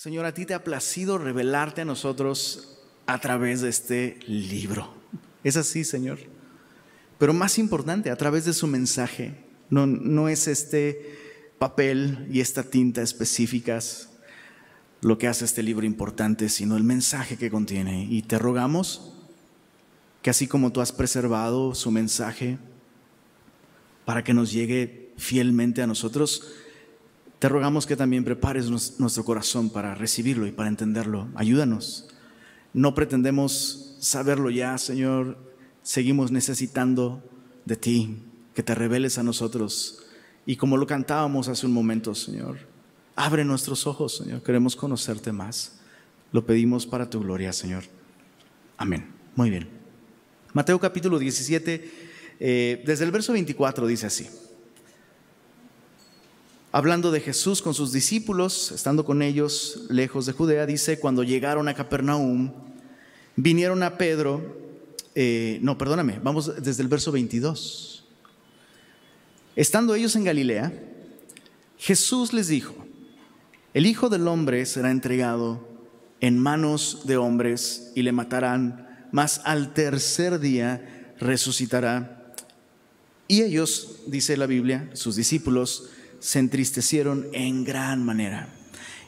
Señor, a ti te ha placido revelarte a nosotros a través de este libro. Es así, Señor. Pero más importante, a través de su mensaje. No, no es este papel y esta tinta específicas lo que hace este libro importante, sino el mensaje que contiene. Y te rogamos que así como tú has preservado su mensaje para que nos llegue fielmente a nosotros, te rogamos que también prepares nuestro corazón para recibirlo y para entenderlo. Ayúdanos. No pretendemos saberlo ya, Señor. Seguimos necesitando de ti, que te reveles a nosotros. Y como lo cantábamos hace un momento, Señor, abre nuestros ojos, Señor. Queremos conocerte más. Lo pedimos para tu gloria, Señor. Amén. Muy bien. Mateo capítulo 17, eh, desde el verso 24 dice así hablando de Jesús con sus discípulos, estando con ellos lejos de Judea, dice, cuando llegaron a Capernaum, vinieron a Pedro, eh, no, perdóname, vamos desde el verso 22. Estando ellos en Galilea, Jesús les dijo, el Hijo del Hombre será entregado en manos de hombres y le matarán, mas al tercer día resucitará. Y ellos, dice la Biblia, sus discípulos, se entristecieron en gran manera.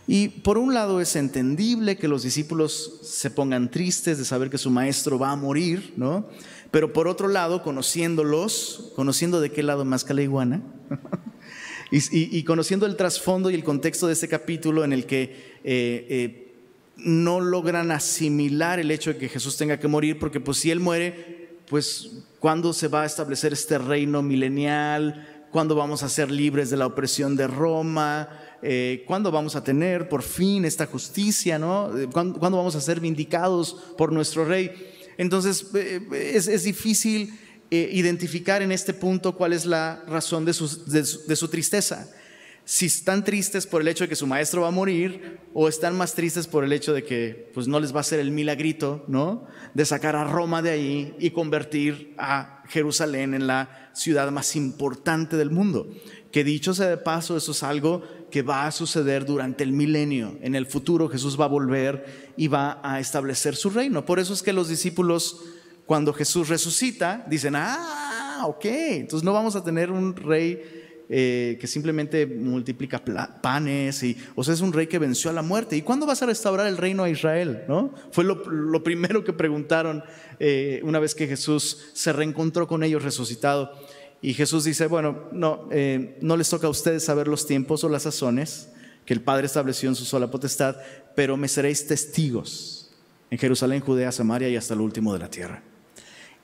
Y por un lado es entendible que los discípulos se pongan tristes de saber que su maestro va a morir, ¿no? Pero por otro lado, conociéndolos, conociendo de qué lado más que iguana, y, conociendo el trasfondo y el contexto de este capítulo en el que eh, eh, no logran asimilar el hecho de que Jesús tenga que morir, porque pues si Él muere, pues ¿cuándo se va a establecer este reino milenial? Cuándo vamos a ser libres de la opresión de Roma, eh, cuándo vamos a tener por fin esta justicia, ¿no? Eh, ¿Cuándo, vamos a ser vindicados por nuestro rey? Entonces eh, es, difícil identificar en este punto cuál es la razón de su tristeza si están tristes por el hecho de que su maestro va a morir o están más tristes por el hecho de que pues no les va a hacer el milagrito, ¿no? De sacar a Roma de ahí y convertir a Jerusalén en la ciudad más importante del mundo. Que dicho sea de paso, eso es algo que va a suceder durante el milenio. En el futuro Jesús va a volver y va a establecer su reino. Por eso es que los discípulos, cuando Jesús resucita, dicen, ah, ok, entonces no vamos a tener un rey eh, que simplemente multiplica panes, y, o sea, es un rey que venció a la muerte. ¿Y cuándo vas a restaurar el reino a Israel? ¿no? Fue lo, primero que preguntaron eh, una vez que Jesús se reencontró con ellos resucitado. Y Jesús dice, bueno, no, eh, no les toca a ustedes saber los tiempos o las sazones que el Padre estableció en su sola potestad, pero me seréis testigos en Jerusalén, Judea, Samaria y hasta el último de la tierra.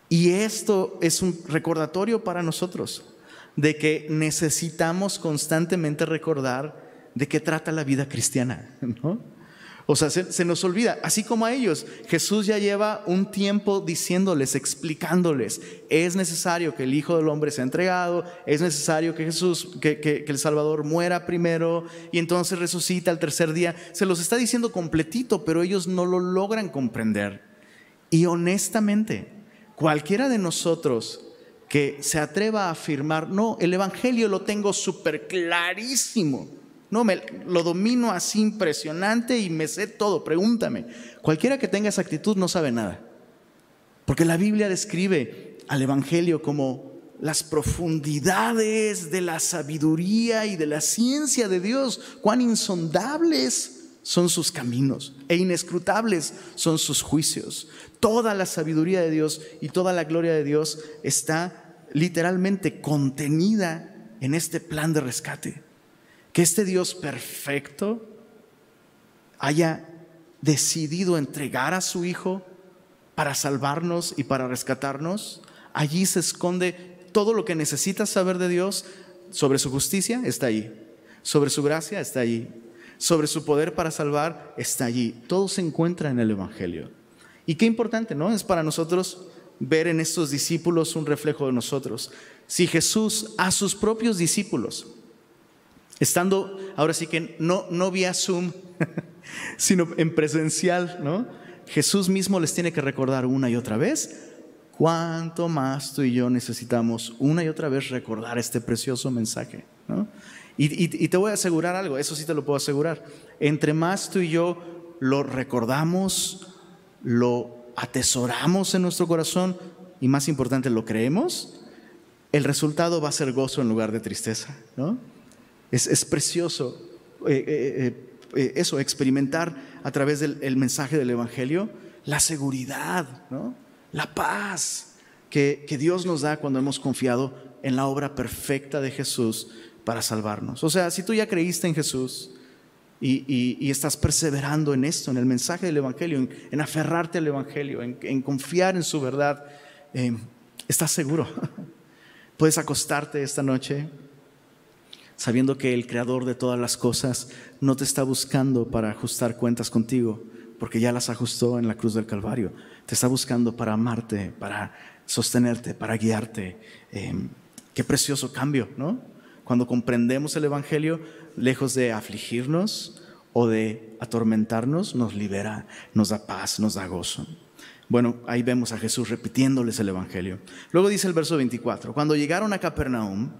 Y esto es un recordatorio para nosotros de que necesitamos constantemente recordar de qué trata la vida cristiana, ¿no? O sea, se, nos olvida, así como a ellos, Jesús ya lleva un tiempo diciéndoles, explicándoles, es necesario que el Hijo del Hombre sea entregado, es necesario que Jesús, que, que el Salvador muera primero y entonces resucita al tercer día. Se los está diciendo completito, pero ellos no lo logran comprender. Y honestamente, cualquiera de nosotros que se atreva a afirmar, no, el Evangelio lo tengo súper clarísimo. No, me, lo domino así impresionante y me sé todo, pregúntame. Cualquiera que tenga esa actitud no sabe nada. Porque la Biblia describe al Evangelio como las profundidades de la sabiduría y de la ciencia de Dios, cuán insondables son sus caminos e inescrutables son sus juicios. Toda la sabiduría de Dios y toda la gloria de Dios está literalmente contenida en este plan de rescate. Que este Dios perfecto haya decidido entregar a su Hijo para salvarnos y para rescatarnos. Allí se esconde todo lo que necesitas saber de Dios sobre su justicia, está ahí. Sobre su gracia, está ahí sobre su poder para salvar está allí. Todo se encuentra en el Evangelio. Y qué importante, ¿no? Es para nosotros ver en estos discípulos un reflejo de nosotros. Si Jesús a sus propios discípulos, estando ahora sí que no, no vía Zoom, sino en presencial, ¿no? Jesús mismo les tiene que recordar una y otra vez cuánto más tú y yo necesitamos una y otra vez recordar este precioso mensaje, ¿no? Y, te voy a asegurar algo, eso sí te lo puedo asegurar. Entre más tú y yo lo recordamos, lo atesoramos en nuestro corazón y más importante, lo creemos, el resultado va a ser gozo en lugar de tristeza. ¿no? Es, precioso eh, eh, eh, eso, experimentar a través del mensaje del Evangelio la seguridad, ¿no? la paz que, que Dios nos da cuando hemos confiado en la obra perfecta de Jesús para salvarnos. O sea, si tú ya creíste en Jesús y, estás perseverando en esto, en el mensaje del Evangelio, en, aferrarte al Evangelio, en, confiar en su verdad, eh, estás seguro. Puedes acostarte esta noche sabiendo que el Creador de todas las cosas no te está buscando para ajustar cuentas contigo, porque ya las ajustó en la cruz del Calvario. Te está buscando para amarte, para sostenerte, para guiarte. Eh, qué precioso cambio, ¿no? Cuando comprendemos el Evangelio, lejos de afligirnos o de atormentarnos, nos libera, nos da paz, nos da gozo. Bueno, ahí vemos a Jesús repitiéndoles el Evangelio. Luego dice el verso 24, cuando llegaron a Capernaum,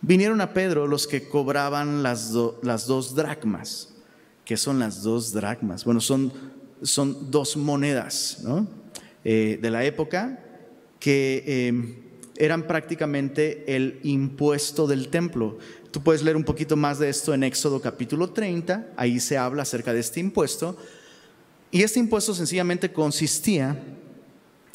vinieron a Pedro los que cobraban las, dos dracmas. ¿Qué son las dos dracmas? Bueno, son, son dos monedas eh, de la época que... Eh, eran prácticamente el impuesto del templo. Tú puedes leer un poquito más de esto en Éxodo capítulo 30, ahí se habla acerca de este impuesto. Y este impuesto sencillamente consistía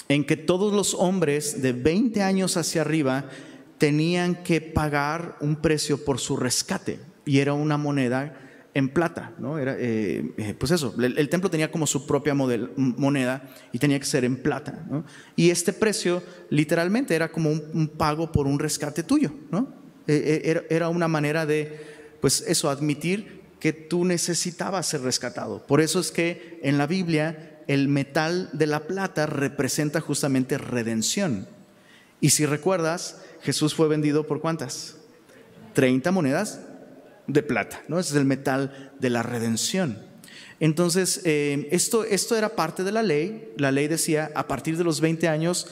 en que todos los hombres de 20 años hacia arriba tenían que pagar un precio por su rescate y era una moneda en plata, ¿no? Era, eh, eh, pues eso, el, templo tenía como su propia moneda y tenía que ser en plata, ¿no? Y este precio literalmente era como un, pago por un rescate tuyo, ¿no? Eh, era, era, una manera de, pues eso, admitir que tú necesitabas ser rescatado. Por eso es que en la Biblia el metal de la plata representa justamente redención. Y si recuerdas, Jesús fue vendido por cuántas? 30 monedas de plata, ¿no? Es el metal de la redención. Entonces, eh, esto, esto era parte de la ley. La ley decía, a partir de los 20 años,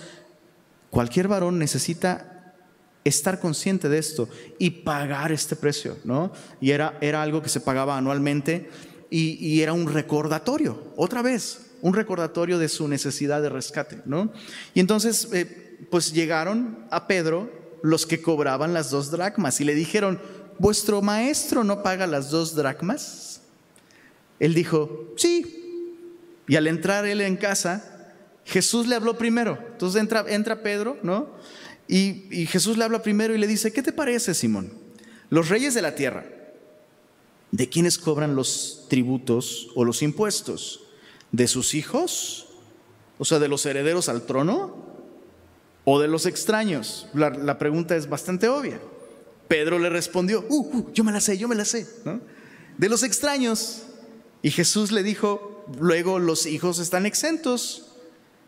cualquier varón necesita estar consciente de esto y pagar este precio, ¿no? Y era, era algo que se pagaba anualmente y, era un recordatorio, otra vez, un recordatorio de su necesidad de rescate, ¿no? Y entonces, eh, pues llegaron a Pedro los que cobraban las dos dracmas y le dijeron, ¿vuestro maestro no paga las dos dracmas? Él dijo, sí. Y al entrar él en casa, Jesús le habló primero. Entonces entra, entra Pedro, ¿no? Y, Jesús le habla primero y le dice, ¿qué te parece, Simón? Los reyes de la tierra, ¿de quiénes cobran los tributos o los impuestos? ¿De sus hijos? O sea, de los herederos al trono o de los extraños. La, la, pregunta es bastante obvia. Pedro le respondió, uh, uh, yo me la sé, yo me la sé, de los extraños. Y Jesús le dijo, luego los hijos están exentos.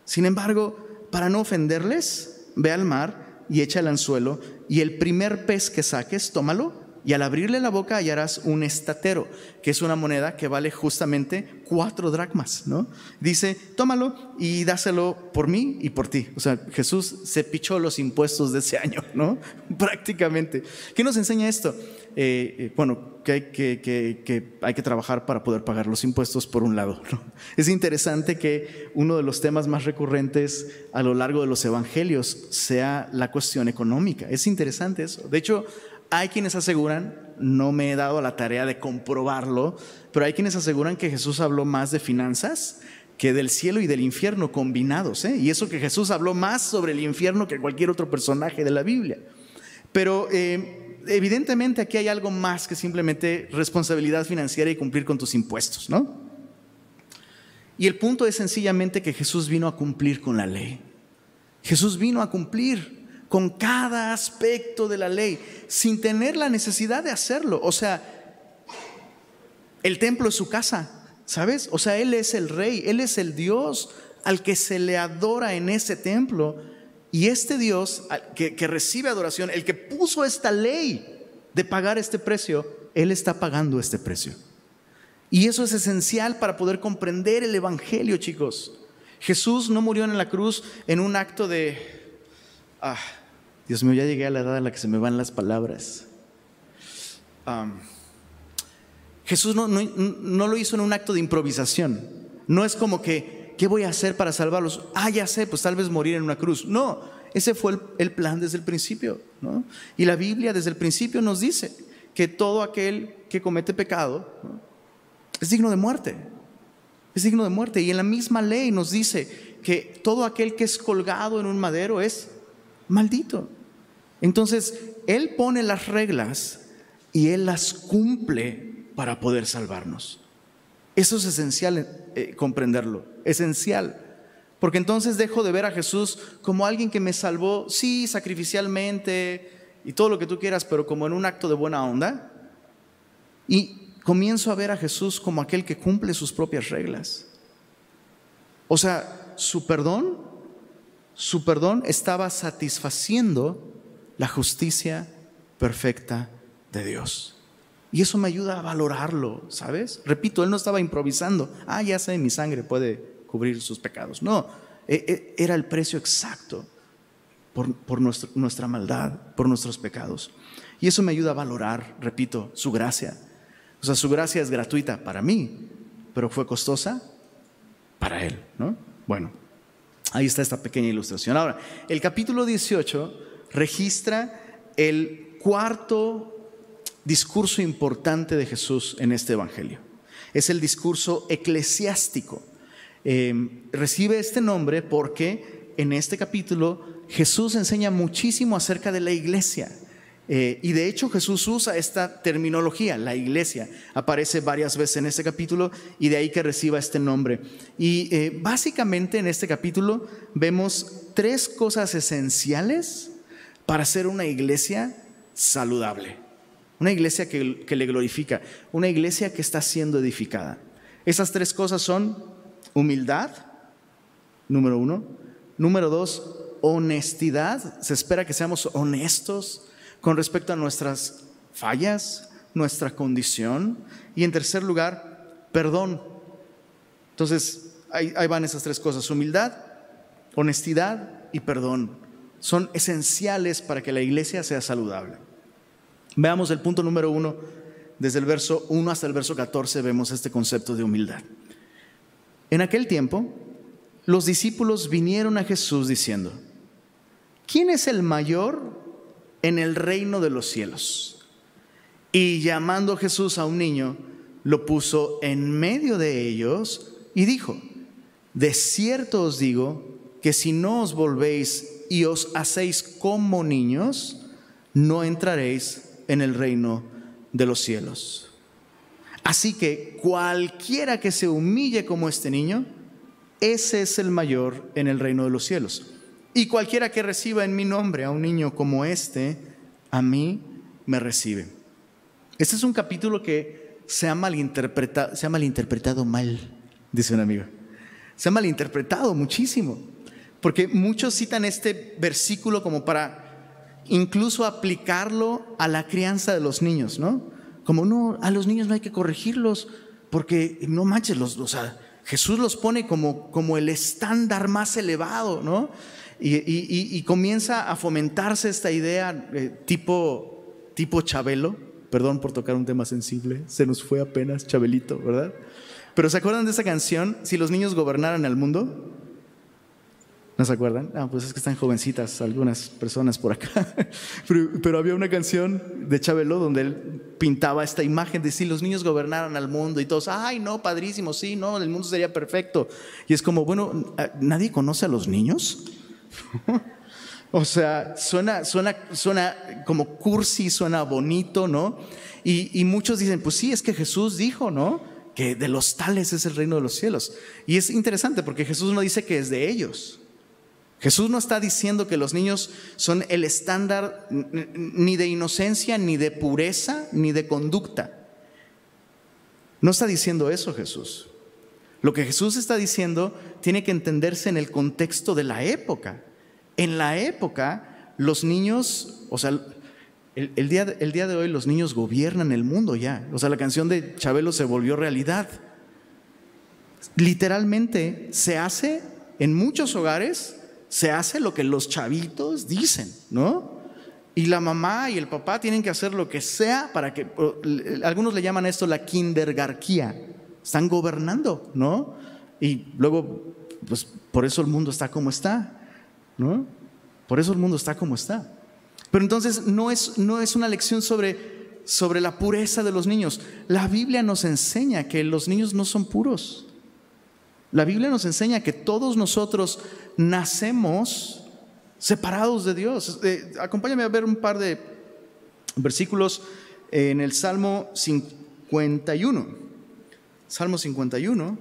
Sin embargo, para no ofenderles, ve al mar y echa el anzuelo y el primer pez que saques, tómalo y al abrirle la boca hallarás un estatero, que es una moneda que vale justamente cuatro dracmas, ¿no? Dice, tómalo y dáselo por mí y por ti. O sea, Jesús se pichó los impuestos de ese año, ¿no? Prácticamente. ¿Qué nos enseña esto? Eh, eh, bueno, que hay que, que, hay que trabajar para poder pagar los impuestos por un lado. Es interesante que uno de los temas más recurrentes a lo largo de los evangelios sea la cuestión económica. Es interesante eso. De hecho, hay quienes aseguran, no me he dado la tarea de comprobarlo, pero hay quienes aseguran que Jesús habló más de finanzas que del cielo y del infierno combinados. ¿eh? Y eso que Jesús habló más sobre el infierno que cualquier otro personaje de la Biblia. Pero eh, evidentemente aquí hay algo más que simplemente responsabilidad financiera y cumplir con tus impuestos, ¿no? Y el punto es sencillamente que Jesús vino a cumplir con la ley. Jesús vino a cumplir con cada aspecto de la ley, sin tener la necesidad de hacerlo. O sea, el templo es su casa, ¿sabes? O sea, Él es el rey, Él es el Dios al que se le adora en ese templo. Y este Dios que, recibe adoración, el que puso esta ley de pagar este precio, Él está pagando este precio. Y eso es esencial para poder comprender el Evangelio, chicos. Jesús no murió en la cruz en un acto de... Ah, Dios mío, ya llegué a la edad en la que se me van las palabras. Jesús no, no, lo hizo en un acto de improvisación. No es como que, ¿qué voy a hacer para salvarlos? Ah, ya sé, pues tal vez morir en una cruz. No, ese fue el, plan desde el principio. Y la Biblia desde el principio nos dice que todo aquel que comete pecado es digno de muerte. Es digno de muerte. Y en la misma ley nos dice que todo aquel que es colgado en un madero es maldito. Entonces, Él pone las reglas y Él las cumple para poder salvarnos. Eso es esencial eh, comprenderlo, esencial. Porque entonces dejo de ver a Jesús como alguien que me salvó, sí, sacrificialmente y todo lo que tú quieras, pero como en un acto de buena onda. Y comienzo a ver a Jesús como aquel que cumple sus propias reglas. O sea, su perdón, su perdón estaba satisfaciendo la justicia perfecta de Dios. Y eso me ayuda a valorarlo, ¿sabes? Repito, él no estaba improvisando. Ah, ya sé, mi sangre puede cubrir sus pecados. No, e, e, era el precio exacto por, nuestra maldad, por nuestros pecados. Y eso me ayuda a valorar, repito, su gracia. O sea, su gracia es gratuita para mí, pero fue costosa para él, ¿no? Bueno, ahí está esta pequeña ilustración. Ahora, el capítulo 18 registra el cuarto discurso importante de Jesús en este Evangelio. Es el discurso eclesiástico. Em, recibe este nombre porque en este capítulo Jesús enseña muchísimo acerca de la iglesia. Eh, y de hecho Jesús usa esta terminología, la iglesia. Aparece varias veces en este capítulo y de ahí que reciba este nombre. Y eh, básicamente en este capítulo vemos tres cosas esenciales para ser una iglesia saludable. Una iglesia que, le glorifica, una iglesia que está siendo edificada. Esas tres cosas son humildad, número uno. Número dos, honestidad. Se espera que seamos honestos con respecto a nuestras fallas, nuestra condición. Y en tercer lugar, perdón. Entonces, ahí, van esas tres cosas, humildad, honestidad y perdón. Son esenciales para que la iglesia sea saludable. Veamos el punto número uno, desde el verso 1 hasta el verso 14 vemos este concepto de humildad. En aquel tiempo, los discípulos vinieron a Jesús diciendo, ¿quién es el mayor en el reino de los cielos? Y llamando Jesús a un niño, lo puso en medio de ellos y dijo, de cierto os digo que si no os volvéis y os hacéis como niños, no entraréis en el reino de los cielos. Así que cualquiera que se humille como este niño, ese es el mayor en el reino de los cielos. Y cualquiera que reciba en mi nombre a un niño como este, a mí me recibe. Este es un capítulo que se ha malinterpretado, se ha malinterpretado mal, dice un amigo. Se ha malinterpretado muchísimo, porque muchos citan este versículo como para incluso aplicarlo a la crianza de los niños, ¿no? Como no, a los niños no hay que corregirlos, porque no manches, los, o sea, Jesús los pone como, como el estándar más elevado, ¿no? Y, comienza a fomentarse esta idea eh, tipo, tipo Chabelo, perdón por tocar un tema sensible, se nos fue apenas Chabelito, ¿verdad? Pero ¿se acuerdan de esa canción? Si los niños gobernaran el mundo, ¿No se acuerdan? Ah, pues es que están jovencitas algunas personas por acá. Pero, había una canción de Chabelo donde él pintaba esta imagen de si los niños gobernaran al mundo y todos, ay, no, padrísimo, sí, no, el mundo sería perfecto. Y es como, bueno, ¿nadie conoce a los niños? o sea, suena, suena, suena como cursi, suena bonito, ¿no? Y, y muchos dicen, pues sí, es que Jesús dijo, ¿no? Que de los tales es el reino de los cielos. Y es interesante porque Jesús no dice que es de ellos. Jesús no está diciendo que los niños son el estándar ni de inocencia, ni de pureza, ni de conducta. No está diciendo eso Jesús. Lo que Jesús está diciendo tiene que entenderse en el contexto de la época. En la época, los niños, o sea, el, día, el día de hoy los niños gobiernan el mundo ya. O sea, la canción de Chabelo se volvió realidad. Literalmente se hace en muchos hogares se hace lo que los chavitos dicen, ¿no? Y la mamá y el papá tienen que hacer lo que sea para que, algunos le llaman esto la kindergarquía, están gobernando, ¿no? Y luego, pues por eso el mundo está como está, ¿no? Por eso el mundo está como está. Pero entonces no es, no es una lección sobre, sobre la pureza de los niños. La Biblia nos enseña que los niños no son puros. La Biblia nos enseña que todos nosotros nacemos separados de Dios. Eh, acompáñame a ver un par de versículos en el Salmo 51. Salmo 51.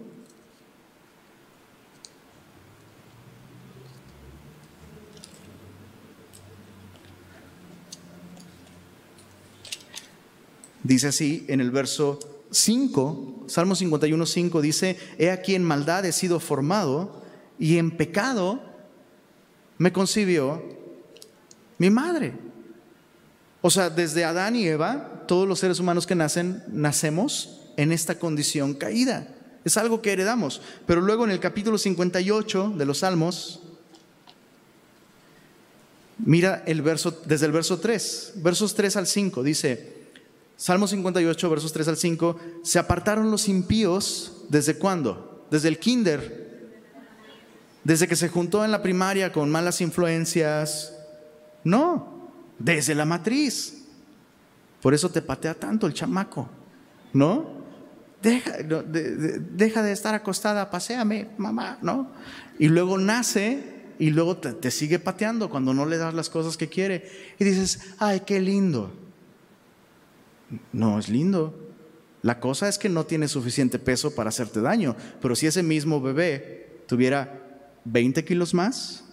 Dice así en el verso 5, Salmo 51, 5 dice, He aquí en maldad he sido formado y en pecado me concibió mi madre. O sea, desde Adán y Eva, todos los seres humanos que nacen, nacemos en esta condición caída. Es algo que heredamos. Pero luego en el capítulo 58 de los Salmos, mira el verso, desde el verso 3, versos 3 al 5, dice, Salmo 58, versos 3 al 5, se apartaron los impíos desde cuándo? Desde el kinder, desde que se juntó en la primaria con malas influencias. No, desde la matriz. Por eso te patea tanto el chamaco, ¿no? Deja de, deja de estar acostada, paséame, mamá, ¿no? Y luego nace y luego te, te sigue pateando cuando no le das las cosas que quiere. Y dices, ay, qué lindo. No es lindo. La cosa es que no tiene suficiente peso para hacerte daño. Pero si ese mismo bebé tuviera 20 kilos más.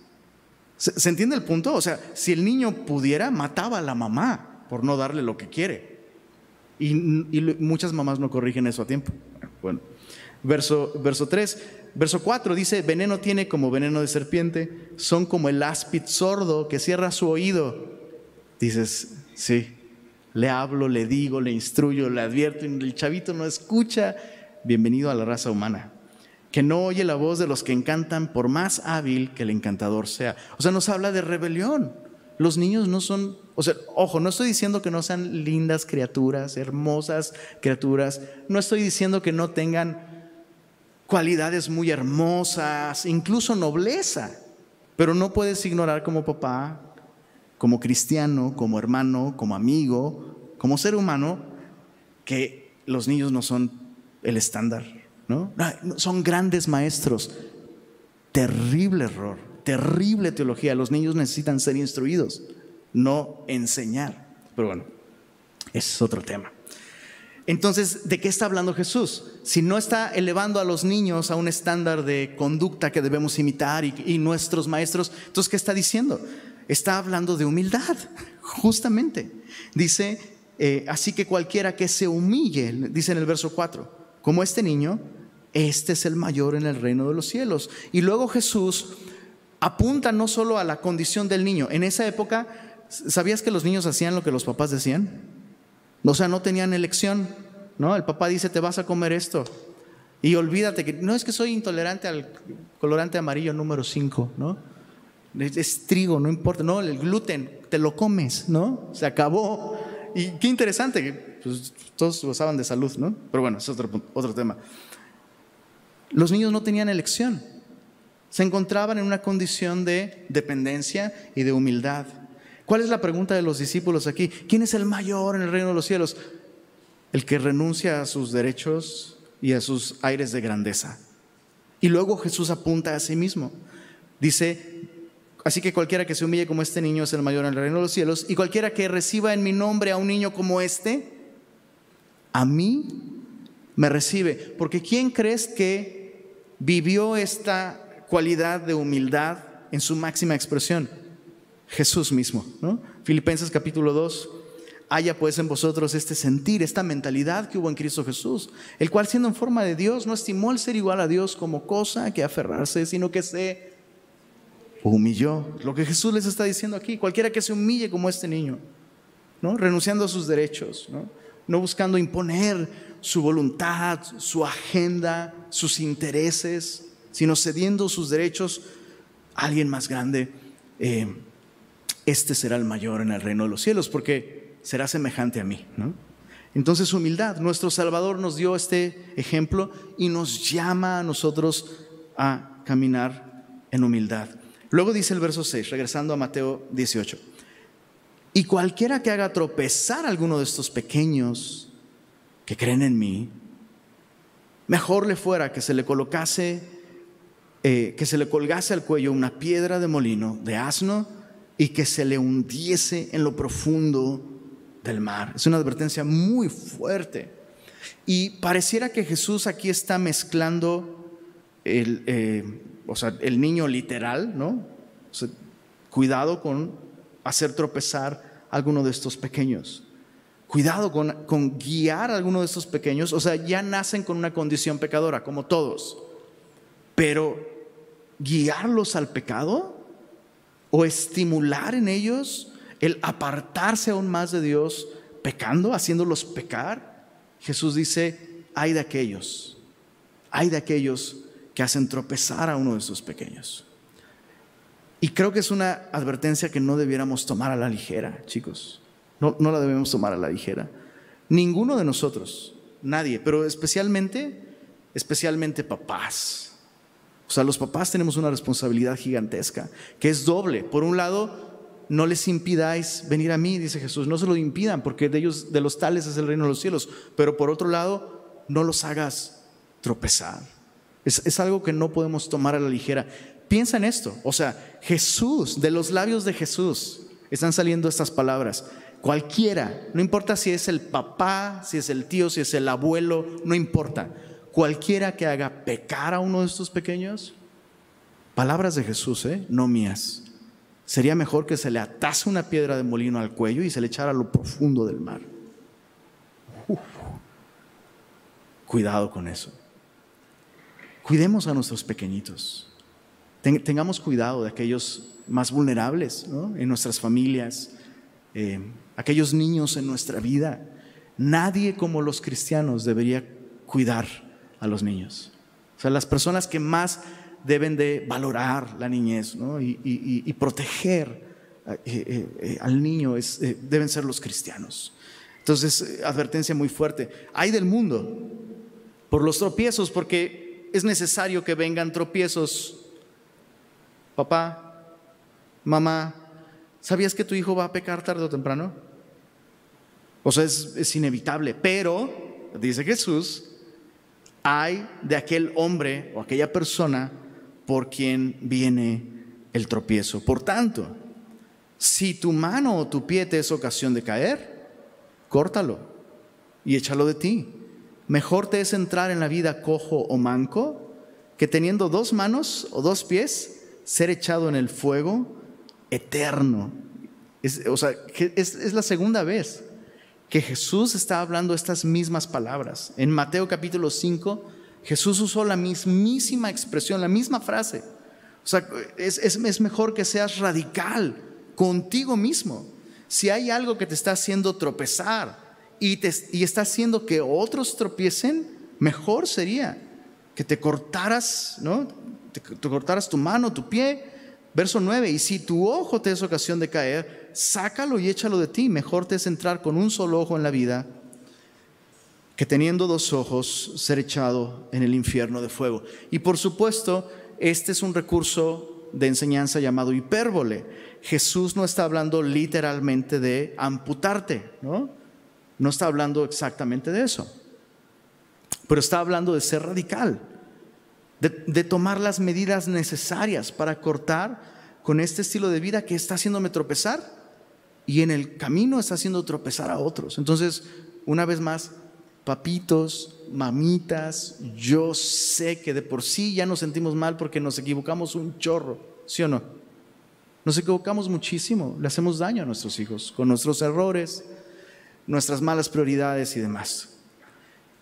¿Se, entiende el punto? O sea, si el niño pudiera, mataba a la mamá por no darle lo que quiere. Y, muchas mamás no corrigen eso a tiempo. Bueno, verso, verso 3. Verso 4 dice, veneno tiene como veneno de serpiente, son como el áspid sordo que cierra su oído. Dices, sí, le hablo, le digo, le instruyo, le advierto, y el chavito no escucha. Bienvenido a la raza humana que no oye la voz de los que encantan por más hábil que el encantador sea. O sea, nos habla de rebelión. Los niños no son, o sea, ojo, no estoy diciendo que no sean lindas criaturas, hermosas criaturas, no estoy diciendo que no tengan cualidades muy hermosas, incluso nobleza, pero no puedes ignorar como papá, como cristiano, como hermano, como amigo, como ser humano, que los niños no son el estándar ¿no? Son grandes maestros. Terrible error, terrible teología. Los niños necesitan ser instruidos, no enseñar. Pero bueno, ese es otro tema. Entonces, ¿de qué está hablando Jesús? Si no está elevando a los niños a un estándar de conducta que debemos imitar y, nuestros maestros, entonces, ¿qué está diciendo? Está hablando de humildad, justamente. Dice, eh, así que cualquiera que se humille, dice en el verso 4, como este niño, este es el mayor en el reino de los cielos. Y luego Jesús apunta no solo a la condición del niño. En esa época, ¿sabías que los niños hacían lo que los papás decían? O sea, no tenían elección. ¿no? El papá dice, te vas a comer esto. Y olvídate que no es que soy intolerante al colorante amarillo número 5, ¿no? Es, trigo, no importa, no, el gluten, te lo comes, ¿no? Se acabó. Y qué interesante, que pues, todos gozaban de salud, ¿no? Pero bueno, es otro, otro tema. Los niños no tenían elección. Se encontraban en una condición de dependencia y de humildad. ¿Cuál es la pregunta de los discípulos aquí? ¿Quién es el mayor en el reino de los cielos? El que renuncia a sus derechos y a sus aires de grandeza. Y luego Jesús apunta a sí mismo. Dice, así que cualquiera que se humille como este niño es el mayor en el reino de los cielos, y cualquiera que reciba en mi nombre a un niño como este, a mí me recibe. Porque ¿quién crees que vivió esta cualidad de humildad en su máxima expresión? Jesús mismo. ¿no? Filipenses capítulo 2. Haya pues en vosotros este sentir, esta mentalidad que hubo en Cristo Jesús, el cual siendo en forma de Dios no estimó el ser igual a Dios como cosa que aferrarse, sino que se humilló. Lo que Jesús les está diciendo aquí, cualquiera que se humille como este niño, ¿no? renunciando a sus derechos, ¿no? no buscando imponer su voluntad, su agenda, sus intereses, sino cediendo sus derechos a alguien más grande. Eh, este será el mayor en el reino de los cielos, porque será semejante a mí. Entonces, humildad. Nuestro Salvador nos dio este ejemplo y nos llama a nosotros a caminar en humildad. Luego dice el verso 6, regresando a Mateo 18. Y cualquiera que haga tropezar a alguno de estos pequeños que creen en mí, mejor le fuera que se le colocase, eh, que se le colgase al cuello una piedra de molino de asno y que se le hundiese en lo profundo del mar. Es una advertencia muy fuerte. Y pareciera que Jesús aquí está mezclando el, eh, o sea, el niño literal, ¿no? cuidado con hacer tropezar a alguno de estos pequeños. Cuidado con, con guiar a alguno de estos pequeños. O sea, ya nacen con una condición pecadora, como todos. Pero guiarlos al pecado o estimular en ellos el apartarse aún más de Dios, pecando, haciéndolos pecar. Jesús dice, hay de aquellos, hay de aquellos que hacen tropezar a uno de esos pequeños. Y creo que es una advertencia que no debiéramos tomar a la ligera, chicos. No, no la debemos tomar a la ligera. Ninguno de nosotros, nadie, pero especialmente, especialmente papás. O sea, los papás tenemos una responsabilidad gigantesca, que es doble. Por un lado, no les impidáis venir a mí, dice Jesús, no se lo impidan, porque de ellos, de los tales es el reino de los cielos. Pero por otro lado, no los hagas tropezar. Es, es algo que no podemos tomar a la ligera. Piensa en esto, o sea, Jesús, de los labios de Jesús, están saliendo estas palabras. Cualquiera, no importa si es el papá, si es el tío, si es el abuelo, no importa. Cualquiera que haga pecar a uno de estos pequeños, palabras de Jesús, ¿eh? no mías sería mejor que se le atase una piedra de molino al cuello y se le echara a lo profundo del mar. Cuidado con eso. Cuidemos a nuestros pequeñitos. tengamos cuidado de aquellos más vulnerables en nuestras familias, eh, aquellos niños en nuestra vida. Nadie como los cristianos debería cuidar a los niños. O sea, las personas que más deben de valorar la niñez y, proteger eh, eh, eh, al niño deben ser los cristianos. Entonces, advertencia muy fuerte. Hay del mundo por los tropiezos, porque es necesario que vengan tropiezos. Papá, mamá, ¿sabías que tu hijo va a pecar tarde o temprano? O sea, es, es inevitable, pero, dice Jesús, hay de aquel hombre o aquella persona por quien viene el tropiezo. Por tanto, si tu mano o tu pie te es ocasión de caer, córtalo y échalo de ti. Mejor te es entrar en la vida cojo o manco que teniendo dos manos o dos pies ser echado en el fuego eterno. O sea, es la segunda vez que Jesús está hablando estas mismas palabras. En Mateo capítulo 5, Jesús usó la mismísima expresión, la misma frase. O sea, es, mejor que seas radical contigo mismo. Si hay algo que te está haciendo tropezar y, te, y está haciendo que otros tropiecen, mejor sería que te cortaras, ¿no? Te, te cortaras tu mano, tu pie. Verso 9, y si tu ojo te es ocasión de caer, sácalo y échalo de ti. Mejor te es entrar con un solo ojo en la vida que teniendo dos ojos ser echado en el infierno de fuego. Y por supuesto, este es un recurso de enseñanza llamado hipérbole. Jesús no está hablando literalmente de amputarte, ¿no? No está hablando exactamente de eso. Pero está hablando de ser radical, de, de tomar las medidas necesarias para cortar con este estilo de vida que está haciéndome tropezar y en el camino está haciendo tropezar a otros. Entonces, una vez más, papitos, mamitas, yo sé que de por sí ya nos sentimos mal porque nos equivocamos un chorro, ¿sí o no? Nos equivocamos muchísimo, le hacemos daño a nuestros hijos con nuestros errores, nuestras malas prioridades y demás.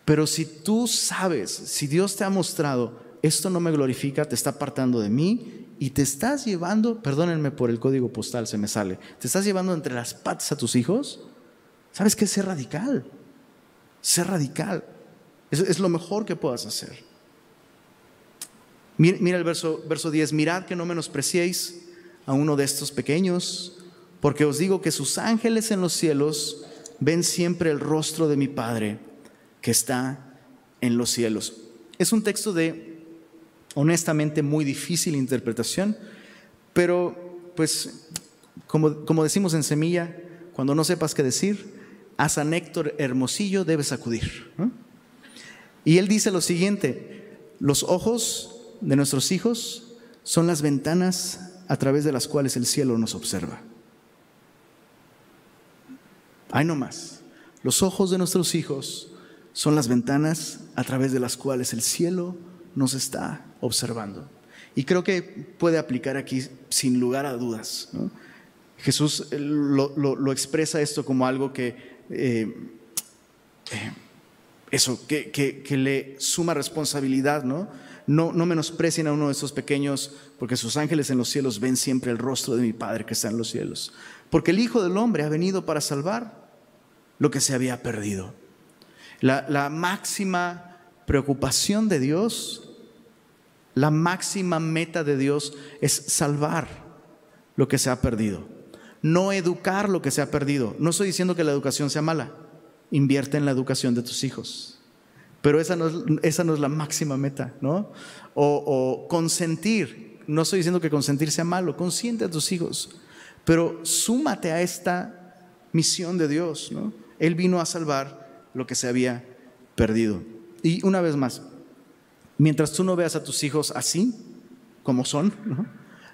Pero si tú sabes, si Dios te ha mostrado, esto no me glorifica, te está apartando de mí y te estás llevando, perdónenme por el código postal, se me sale, te estás llevando entre las patas a tus hijos, ¿sabes qué ser radical? Ser radical. Es, lo mejor que puedas hacer. Mira, el verso, verso 10, mirad que no menospreciéis a uno de estos pequeños, porque os digo que sus ángeles en los cielos ven siempre el rostro de mi Padre que está en los cielos. Es un texto de, honestamente, muy difícil interpretación, pero pues, como, como decimos en Semilla, cuando no sepas qué decir, a San Héctor Hermosillo debes acudir. Y él dice lo siguiente, los ojos de nuestros hijos son las ventanas a través de las cuales el cielo nos observa. Hay no más. Los ojos de nuestros hijos son las ventanas a través de las cuales el cielo nos está observando. Y creo que puede aplicar aquí sin lugar a dudas. Jesús eh, lo, expresa esto como algo que, eh, eh, eso, que, le suma responsabilidad, ¿no? ¿no? No menosprecien a uno de esos pequeños, porque sus ángeles en los cielos ven siempre el rostro de mi Padre que está en los cielos. Porque el Hijo del Hombre ha venido para salvar lo que se había perdido. La, máxima preocupación de Dios, la máxima meta de Dios es salvar lo que se ha perdido, no educar lo que se ha perdido. No estoy diciendo que la educación sea mala, invierte en la educación de tus hijos, pero esa no es, la máxima meta, ¿no? O, o consentir, no estoy diciendo que consentir sea malo, consiente a tus hijos, pero súmate a esta misión de Dios, ¿no? Él vino a salvar lo que se había perdido. Y una vez más, mientras tú no veas a tus hijos así, como son,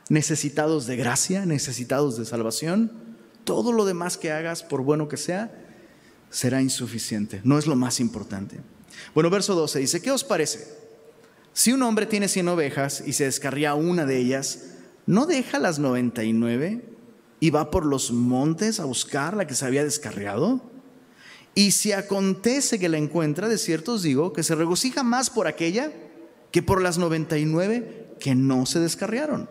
necesitados de gracia, necesitados de salvación, todo lo demás que hagas, por bueno que sea, será insuficiente. No es lo más importante. Bueno, verso 12 dice, ¿qué os parece? Si un hombre tiene 100 ovejas y se descarría una de ellas, ¿no deja las 99 y va por los montes a buscar la que se había descarriado? Y si acontece que la encuentra, de cierto os digo, que se regocija más por aquella que por las 99 que no se descarriaron.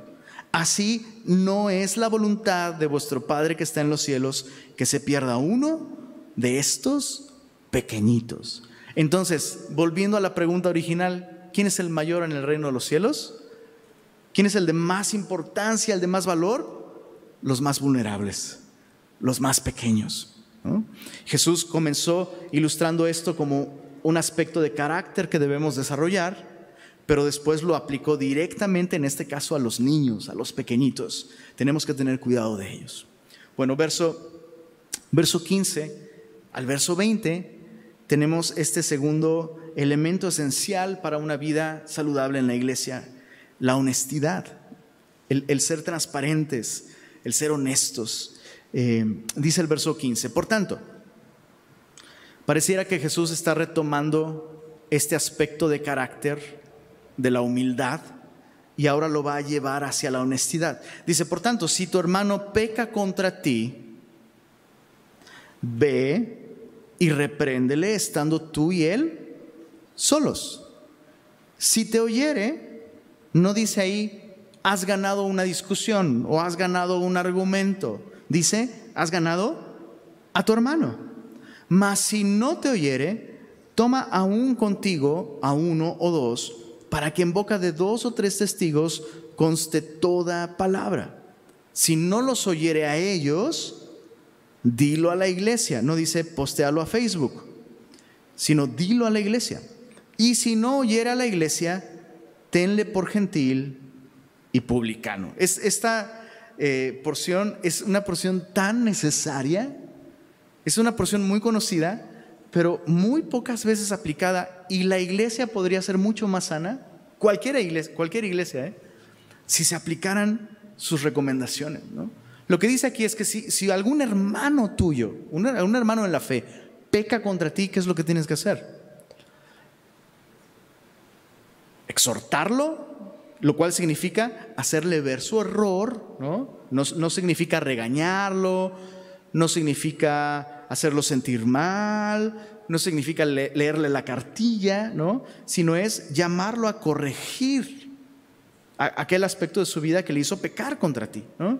Así no es la voluntad de vuestro Padre que está en los cielos que se pierda uno de estos pequeñitos. Entonces, volviendo a la pregunta original, ¿quién es el mayor en el reino de los cielos? ¿Quién es el de más importancia, el de más valor? Los más vulnerables, los más pequeños. Jesús comenzó ilustrando esto como un aspecto de carácter que debemos desarrollar, pero después lo aplicó directamente, en este caso, a los niños, a los pequeñitos. Tenemos que tener cuidado de ellos. Bueno, verso, verso 15 al verso 20 tenemos este segundo elemento esencial para una vida saludable en la iglesia, la honestidad, el ser transparentes, el ser honestos. Eh, dice el verso 15, por tanto, pareciera que Jesús está retomando este aspecto de carácter de la humildad y ahora lo va a llevar hacia la honestidad. Dice, por tanto, si tu hermano peca contra ti, ve y repréndele estando tú y él solos. Si te oyere, no dice ahí, has ganado una discusión o has ganado un argumento Dice, has ganado a tu hermano. Mas si no te oyere, toma aún contigo a uno o dos, para que en boca de dos o tres testigos conste toda palabra. Si no los oyere a ellos, dilo a la iglesia. No dice postealo a Facebook, sino dilo a la iglesia. Y si no oyere a la iglesia, tenle por gentil y publicano. Es, esta eh, porción es una porción tan necesaria, es una porción muy conocida, pero muy pocas veces aplicada y la iglesia podría ser mucho más sana, cualquier iglesia, cualquier iglesia ¿eh? si se aplicaran sus recomendaciones. Lo que dice aquí es que si, algún hermano tuyo, un, un hermano en la fe, peca contra ti, ¿qué es lo que tienes que hacer? Exhortarlo, lo cual significa hacerle ver su error, ¿no? No, significa regañarlo, no significa hacerlo sentir mal, no significa leerle la cartilla, ¿no? Sino es llamarlo a corregir aquel aspecto de su vida que le hizo pecar contra ti, ¿no?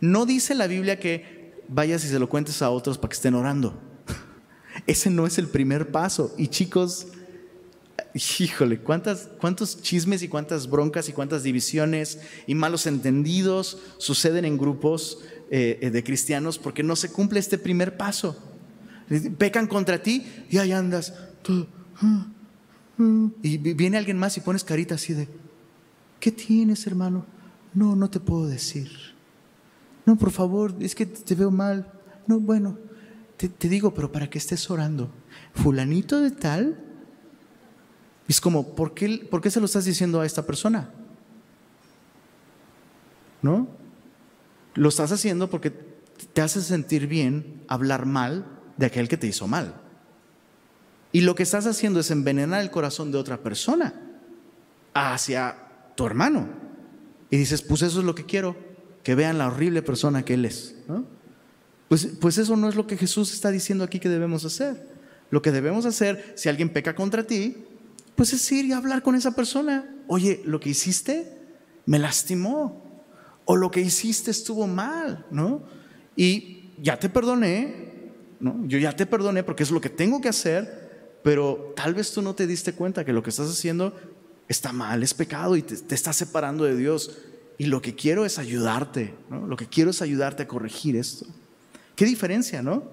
No dice la Biblia que vayas y se lo cuentes a otros para que estén orando. Ese no es el primer paso. Y chicos, híjole, ¿cuántas, cuántos chismes y cuántas broncas y cuántas divisiones y malos entendidos suceden en grupos eh, eh, de cristianos porque no se cumple este primer paso. Pecan contra ti y ahí andas. Y viene alguien más y pones carita así de, ¿qué tienes, hermano? No, no te puedo decir. No, por favor, es que te veo mal. No, bueno, te, te digo, pero para que estés orando. Fulanito de tal es como, ¿por qué, ¿por qué se lo estás diciendo a esta persona? ¿No? Lo estás haciendo porque te hace sentir bien hablar mal de aquel que te hizo mal. Y lo que estás haciendo es envenenar el corazón de otra persona hacia tu hermano. Y dices, pues eso es lo que quiero, que vean la horrible persona que él es. Pues, pues eso no es lo que Jesús está diciendo aquí que debemos hacer. Lo que debemos hacer, si alguien peca contra ti, pues es ir y hablar con esa persona. Oye, lo que hiciste me lastimó. O lo que hiciste estuvo mal, ¿no? Y ya te perdoné, ¿no? Yo ya te perdoné porque es lo que tengo que hacer, pero tal vez tú no te diste cuenta que lo que estás haciendo está mal, es pecado y te, te está separando de Dios. Y lo que quiero es ayudarte, ¿no? Lo que quiero es ayudarte a corregir esto. ¿Qué diferencia, no?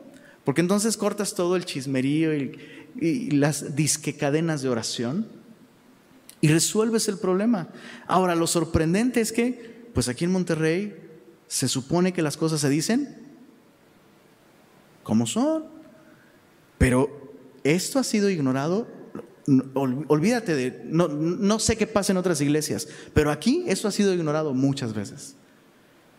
Porque entonces cortas todo el chismerío y, y las disque cadenas de oración y resuelves el problema. Ahora, lo sorprendente es que, pues aquí en Monterrey, se supone que las cosas se dicen como son, pero esto ha sido ignorado. Olvídate de, no, no sé qué pasa en otras iglesias, pero aquí esto ha sido ignorado muchas veces.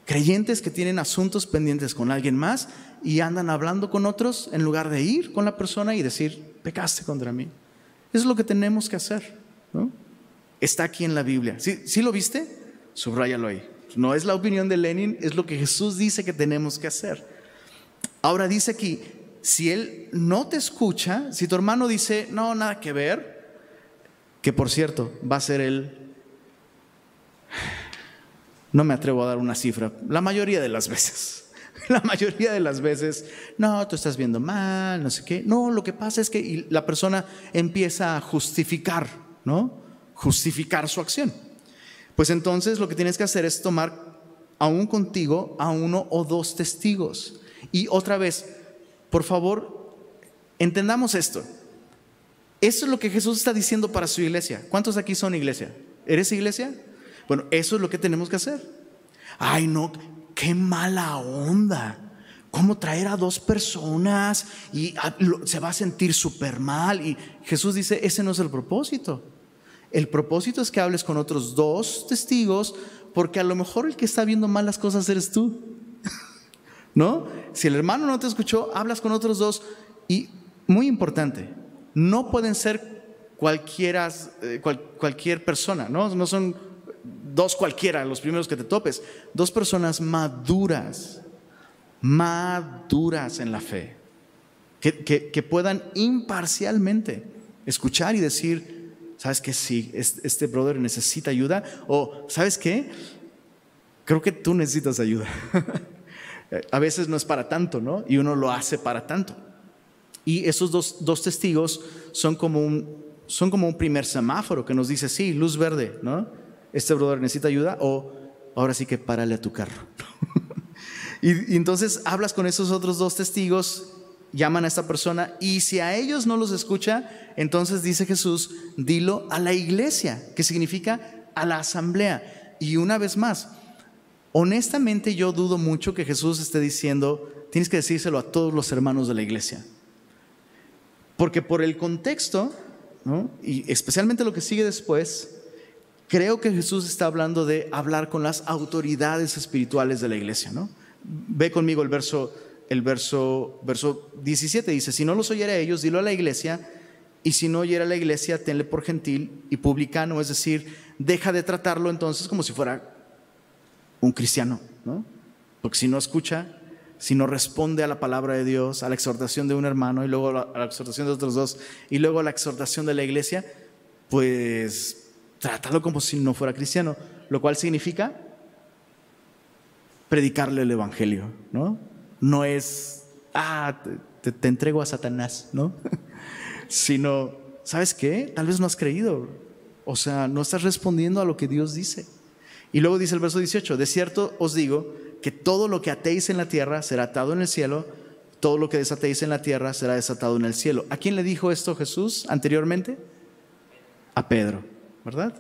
Creyentes que tienen asuntos pendientes con alguien más y andan hablando con otros en lugar de ir con la persona y decir, pecaste contra mí. Eso es lo que tenemos que hacer. ¿no? Está aquí en la Biblia. ¿Sí, lo viste? Subráyalo ahí. No es la opinión de Lenin, es lo que Jesús dice que tenemos que hacer. Ahora dice aquí, si él no te escucha, si tu hermano dice, no, nada que ver, que por cierto, va a ser él no me atrevo a dar una cifra, la mayoría de las veces. La mayoría de las veces, no, tú estás viendo mal, no sé qué. No, lo que pasa es que la persona empieza a justificar, ¿no? Justificar su acción. Pues entonces lo que tienes que hacer es tomar aún contigo a uno o dos testigos. Y otra vez, por favor, entendamos esto. Eso es lo que Jesús está diciendo para su iglesia. ¿Cuántos aquí son iglesia? ¿Eres iglesia? Bueno, eso es lo que tenemos que hacer. Ay, no, qué mala onda. ¿Cómo traer a dos personas y se va a sentir súper mal? Y Jesús dice, ese no es el propósito. El propósito es que hables con otros dos testigos, porque a lo mejor el que está viendo mal las cosas eres tú. ¿No? Si el hermano no te escuchó, hablas con otros dos. Y muy importante, no pueden ser cualquiera, eh, cualquier persona, ¿no? No son dos cualquiera, los primeros que te topes, dos personas maduras, maduras en la fe, que, puedan imparcialmente escuchar y decir, ¿sabes que Sí, este brother necesita ayuda, o ¿sabes qué? Creo que tú necesitas ayuda. A veces no es para tanto, ¿no? Y uno lo hace para tanto. Y esos dos, dos testigos son como, un, son como un primer semáforo que nos dice, sí, luz verde, ¿no? este brother necesita ayuda o ahora sí que párale a tu carro. y, entonces hablas con esos otros dos testigos, llaman a esta persona y si a ellos no los escucha, entonces dice Jesús, dilo a la iglesia, que significa a la asamblea. Y una vez más, honestamente yo dudo mucho que Jesús esté diciendo, tienes que decírselo a todos los hermanos de la iglesia. Porque por el contexto, y especialmente lo que sigue después, creo que Jesús está hablando de hablar con las autoridades espirituales de la iglesia, ¿no? Ve conmigo el verso, el verso, verso 17, dice, si no los oyera ellos, dilo a la iglesia, y si no oyera a la iglesia, tenle por gentil y publicano, es decir, deja de tratarlo entonces como si fuera un cristiano, ¿no? Porque si no escucha, si no responde a la palabra de Dios, a la exhortación de un hermano y luego a la exhortación de otros dos y luego a la exhortación de la iglesia, pues trátalo como si no fuera cristiano, lo cual significa predicarle el Evangelio, ¿no? No es, ah, te, entrego a Satanás, ¿no? sino, ¿sabes qué? Tal vez no has creído. O sea, no estás respondiendo a lo que Dios dice. Y luego dice el verso 18, de cierto os digo que todo lo que atéis en la tierra será atado en el cielo, todo lo que desatéis en la tierra será desatado en el cielo. ¿A quién le dijo esto Jesús anteriormente? A Pedro, ¿verdad?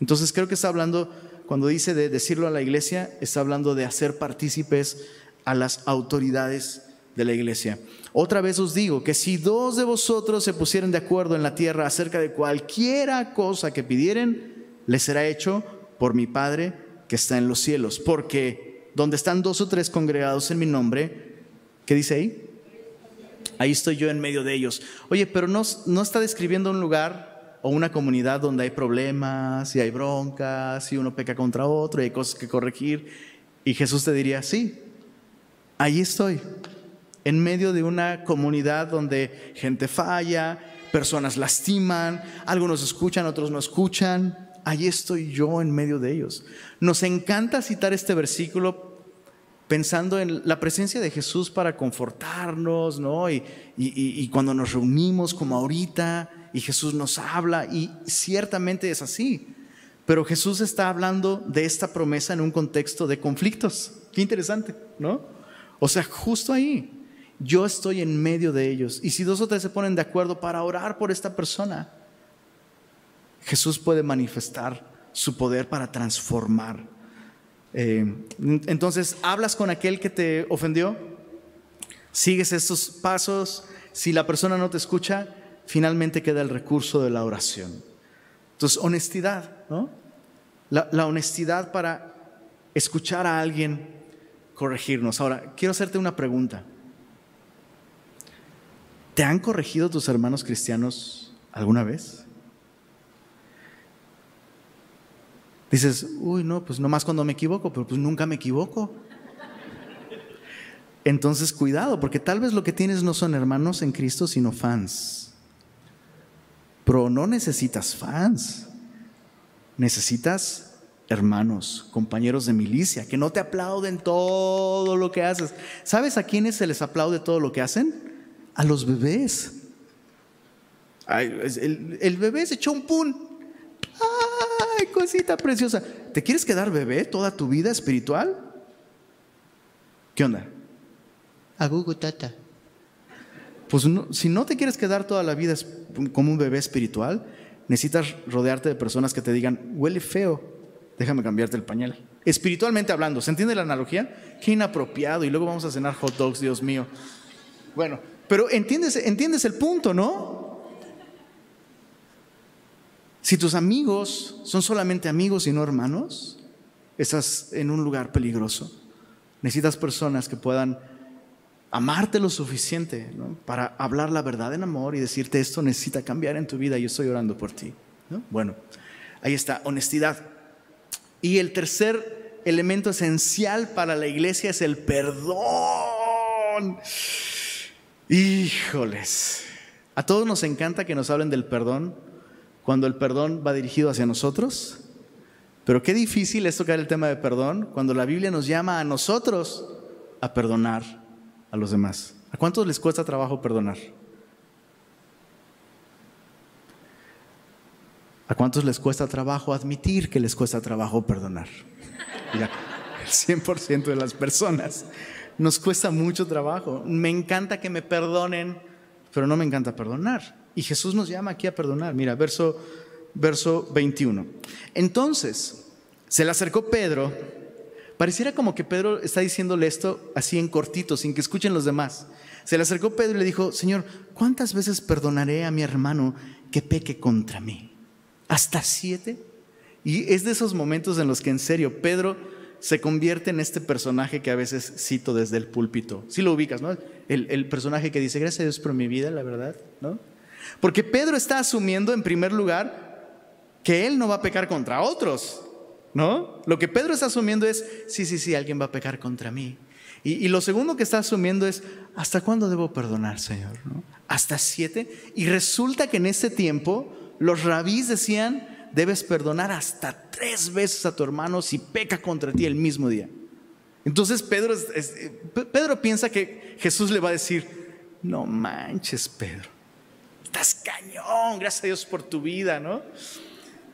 Entonces creo que está hablando, cuando dice de decirlo a la iglesia, está hablando de hacer partícipes a las autoridades de la iglesia. Otra vez os digo que si dos de vosotros se pusieren de acuerdo en la tierra acerca de cualquiera cosa que pidieren, les será hecho por mi Padre que está en los cielos. Porque donde están dos o tres congregados en mi nombre, ¿qué dice ahí? Ahí estoy yo en medio de ellos. Oye, pero no, no está describiendo un lugar o una comunidad donde hay problemas y hay broncas y uno peca contra otro y hay cosas que corregir. Y Jesús te diría, sí, ahí estoy en medio de una comunidad donde gente falla, personas lastiman, algunos escuchan, otros no escuchan. Allí estoy yo en medio de ellos. Nos encanta citar este versículo pensando en la presencia de Jesús para confortarnos, ¿no? Y, y, cuando nos reunimos como ahorita y Jesús nos habla, y ciertamente es así. Pero Jesús está hablando de esta promesa en un contexto de conflictos. Qué interesante, ¿no? O sea, justo ahí yo estoy en medio de ellos. Y si dos o tres se ponen de acuerdo para orar por esta persona, Jesús puede manifestar su poder para transformar. Eh, entonces, hablas con aquel que te ofendió, sigues estos pasos, si la persona no te escucha, finalmente queda el recurso de la oración. Entonces, honestidad, ¿no? La, la honestidad para escuchar a alguien corregirnos. Ahora, quiero hacerte una pregunta. ¿Te han corregido tus hermanos cristianos alguna vez? Dices, uy, no, pues nomás cuando me equivoco, pero pues nunca me equivoco. Entonces, cuidado, porque tal vez lo que tienes no son hermanos en Cristo, sino fans. Pero no necesitas fans. Necesitas hermanos, compañeros de milicia, que no te aplauden todo lo que haces. ¿Sabes a quiénes se les aplaude todo lo que hacen? a los bebés. el, bebé se echó un pun. ¡Ay, cosita preciosa! ¿Te quieres quedar bebé toda tu vida espiritual? ¿Qué onda? Agugu tata. Pues si no te quieres quedar toda la vida como un bebé espiritual, necesitas rodearte de personas que te digan, huele feo, déjame cambiarte el pañal. Espiritualmente hablando, ¿se entiende la analogía? Qué inapropiado. Y luego vamos a cenar hot dogs, Dios mío. Bueno, pero entiendes, entiendes el punto, ¿no? Si tus amigos son solamente amigos y no hermanos, estás en un lugar peligroso. Necesitas personas que puedan amarte lo suficiente para hablar la verdad en amor y decirte esto necesita cambiar en tu vida, yo estoy orando por ti. Bueno, ahí está, honestidad. Y el tercer elemento esencial para la iglesia es el perdón. Híjoles, a todos nos encanta que nos hablen del perdón cuando el perdón va dirigido hacia nosotros, pero qué difícil es tocar el tema de perdón cuando la Biblia nos llama a nosotros a perdonar a los demás. ¿A cuántos les cuesta trabajo perdonar? ¿A cuántos les cuesta trabajo admitir que les cuesta trabajo perdonar? el 100% de las personas nos cuesta mucho trabajo. Me encanta que me perdonen, pero no me encanta perdonar. Y Jesús nos llama aquí a perdonar. Mira, verso, verso 21. Entonces, se le acercó Pedro. Pareciera como que Pedro está diciéndole esto así en cortito, sin que escuchen los demás. Se le acercó Pedro y le dijo, Señor, ¿cuántas veces perdonaré a mi hermano que peque contra mí? ¿Hasta siete? Y es de esos momentos en los que en serio Pedro se convierte en este personaje que a veces cito desde el púlpito. Si lo ubicas, ¿no? El, personaje que dice, gracias a Dios por mi vida, la verdad, ¿no? Porque Pedro está asumiendo en primer lugar que él no va a pecar contra otros, ¿no? Lo que Pedro está asumiendo es, sí, sí, sí, alguien va a pecar contra mí. Y, lo segundo que está asumiendo es, ¿hasta cuándo debo perdonar, Señor? ¿Hasta siete? Y resulta que en ese tiempo los rabís decían, debes perdonar hasta tres veces a tu hermano si peca contra ti el mismo día. Entonces Pedro, Pedro piensa que Jesús le va a decir, no manches Pedro, estás cañón, gracias a Dios por tu vida, ¿no?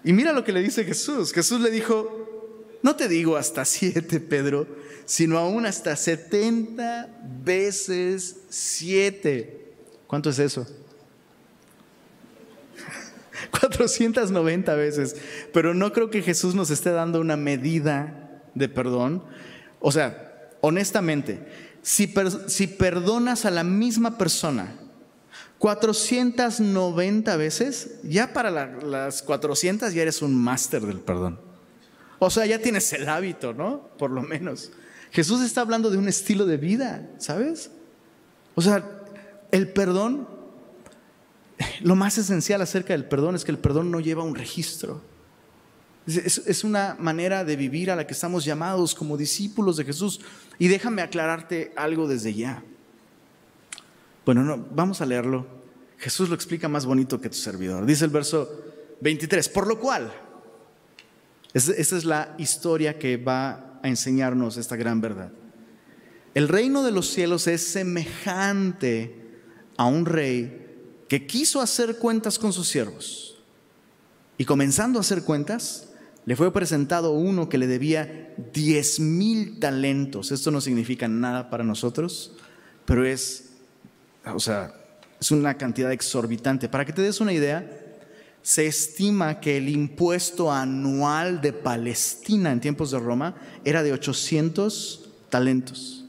Y mira lo que le dice Jesús. Jesús le dijo, no te digo hasta siete, Pedro, sino aún hasta setenta veces siete. ¿Cuánto es eso? 490 veces. Pero no creo que Jesús nos esté dando una medida de perdón. O sea, honestamente, si, si perdonas a la misma persona 490 veces, ya para las 400 ya eres un máster del perdón. O sea, ya tienes el hábito, ¿no? Por lo menos. Jesús está hablando de un estilo de vida, ¿sabes? O sea, el perdón, lo más esencial acerca del perdón es que el perdón no lleva un registro. Es, una manera de vivir a la que estamos llamados como discípulos de Jesús. Y déjame aclararte algo desde ya. Bueno, no, vamos a leerlo. Jesús lo explica más bonito que tu servidor. Dice el verso 23, por lo cual, esa es la historia que va a enseñarnos esta gran verdad. El reino de los cielos es semejante a un rey que quiso hacer cuentas con sus siervos. Y comenzando a hacer cuentas, le fue presentado uno que le debía diez mil talentos. Esto no significa nada para nosotros, pero es o sea, es una cantidad exorbitante. Para que te des una idea, se estima que el impuesto anual de Palestina en tiempos de Roma era de 800 talentos.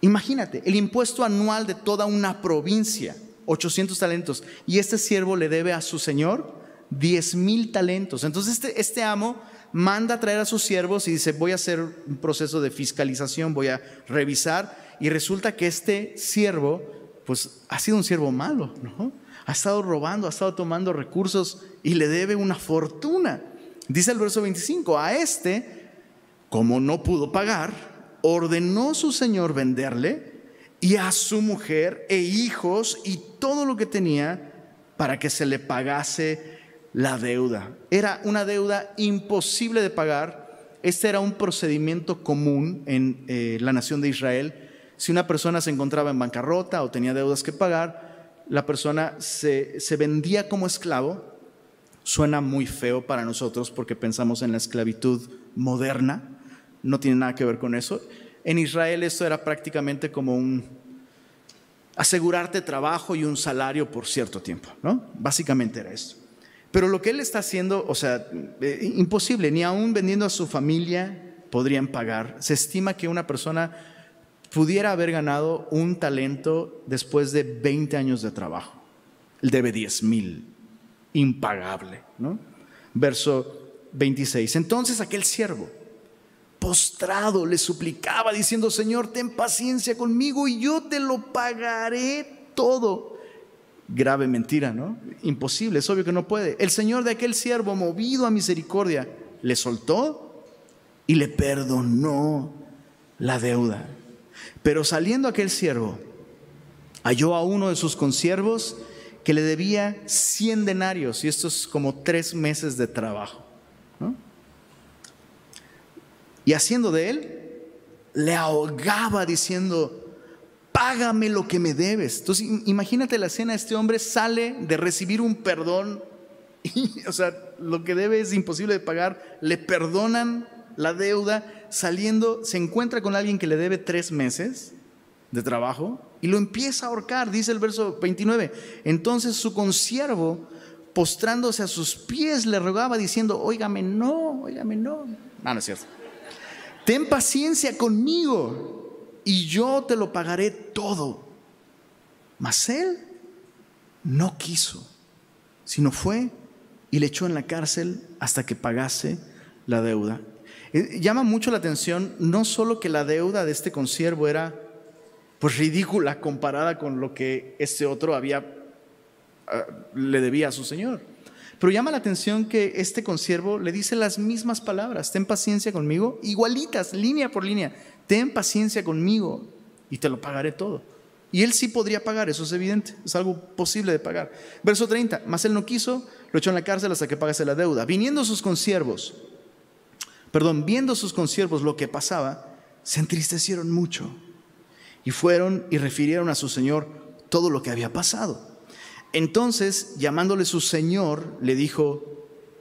Imagínate, el impuesto anual de toda una provincia, 800 talentos, y este siervo le debe a su señor 10 mil talentos. Entonces este, este amo manda a traer a sus siervos y dice, voy a hacer un proceso de fiscalización, voy a revisar y resulta que este siervo, pues ha sido un siervo malo. Ha estado robando, ha estado tomando recursos y le debe una fortuna. Dice el verso 25, a este, como no pudo pagar, ordenó su señor venderle y a su mujer e hijos y todo lo que tenía para que se le pagase la deuda. Era una deuda imposible de pagar. Este era un procedimiento común en eh, la nación de Israel si una persona se encontraba en bancarrota o tenía deudas que pagar, la persona se, vendía como esclavo. Suena muy feo para nosotros porque pensamos en la esclavitud moderna, no tiene nada que ver con eso. En Israel esto era prácticamente como un asegurarte trabajo y un salario por cierto tiempo, ¿no? Básicamente era eso. Pero lo que él está haciendo, o sea, eh, imposible, ni aún vendiendo a su familia podrían pagar. Se estima que una persona pudiera haber ganado un talento después de 20 años de trabajo. Él debe 10 mil, impagable. ¿no? Verso 26. Entonces aquel siervo, postrado, le suplicaba diciendo, Señor, ten paciencia conmigo y yo te lo pagaré todo. Grave mentira, ¿no? Imposible, es obvio que no puede. El Señor de aquel siervo, movido a misericordia, le soltó y le perdonó la deuda. Pero saliendo aquel siervo, halló a uno de sus consiervos que le debía 100 denarios, y esto es como tres meses de trabajo. Y haciendo de él, le ahogaba diciendo, págame lo que me debes. Entonces, imagínate la escena, este hombre sale de recibir un perdón, y, o sea, lo que debe es imposible de pagar, le perdonan la deuda, saliendo, se encuentra con alguien que le debe tres meses de trabajo y lo empieza a ahorcar, dice el verso 29. Entonces su consiervo, postrándose a sus pies, le rogaba diciendo, óigame, no, óigame, no. No, no es cierto. Ten paciencia conmigo y yo te lo pagaré todo. Mas él no quiso, sino fue y le echó en la cárcel hasta que pagase la deuda. Eh, llama mucho la atención no solo que la deuda de este consiervo era pues ridícula comparada con lo que este otro había ah, le debía a su señor. Pero llama la atención que este consiervo le dice las mismas palabras, ten paciencia conmigo, igualitas, línea por línea, ten paciencia conmigo y te lo pagaré todo. Y él sí podría pagar, eso es evidente, es algo posible de pagar. Verso 30, mas él no quiso, lo echó en la cárcel hasta que pagase la deuda. Viniendo sus consiervos, perdón, viendo sus consiervos lo que pasaba, se entristecieron mucho y fueron y refirieron a su señor todo lo que había pasado. Entonces, llamándole su señor, le dijo,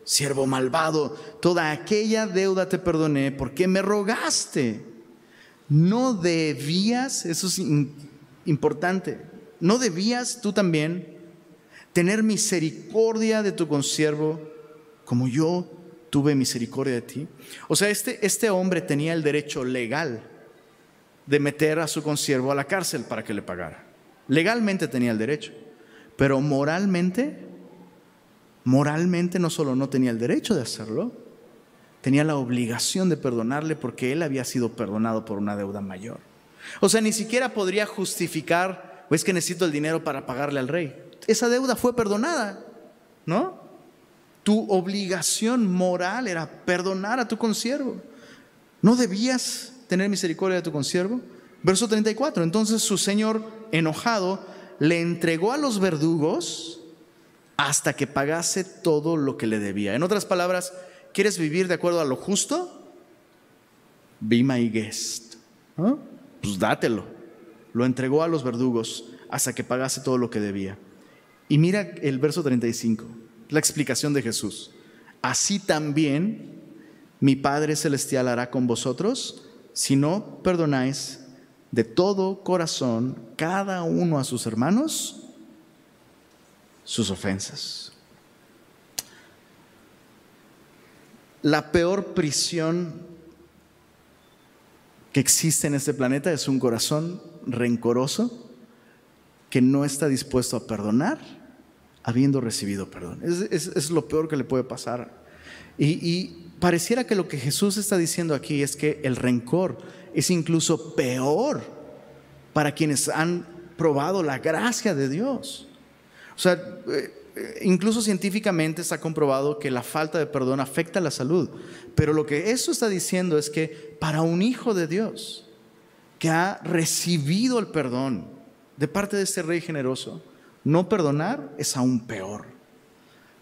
siervo malvado, toda aquella deuda te perdoné porque me rogaste. No debías, eso es importante, no debías tú también tener misericordia de tu consiervo como yo tuve misericordia de ti. O sea, este, este hombre tenía el derecho legal de meter a su consiervo a la cárcel para que le pagara. Legalmente tenía el derecho, pero moralmente, moralmente no solo no tenía el derecho de hacerlo, tenía la obligación de perdonarle porque él había sido perdonado por una deuda mayor. O sea, ni siquiera podría justificar, es que necesito el dinero para pagarle al rey. Esa deuda fue perdonada, ¿no? Tu obligación moral era perdonar a tu consiervo. No debías tener misericordia de tu consiervo. Verso 34. Entonces su señor, enojado, le entregó a los verdugos hasta que pagase todo lo que le debía. En otras palabras, ¿quieres vivir de acuerdo a lo justo? Be my guest. Pues dátelo. Lo entregó a los verdugos hasta que pagase todo lo que debía. Y mira el verso 35 la explicación de Jesús. Así también mi Padre Celestial hará con vosotros si no perdonáis de todo corazón cada uno a sus hermanos sus ofensas. La peor prisión que existe en este planeta es un corazón rencoroso que no está dispuesto a perdonar habiendo recibido perdón. Es, lo peor que le puede pasar. Y, y, pareciera que lo que Jesús está diciendo aquí es que el rencor es incluso peor para quienes han probado la gracia de Dios. O sea, eh, incluso científicamente está comprobado que la falta de perdón afecta la salud. Pero lo que eso está diciendo es que para un hijo de Dios que ha recibido el perdón de parte de este rey generoso, no perdonar es aún peor.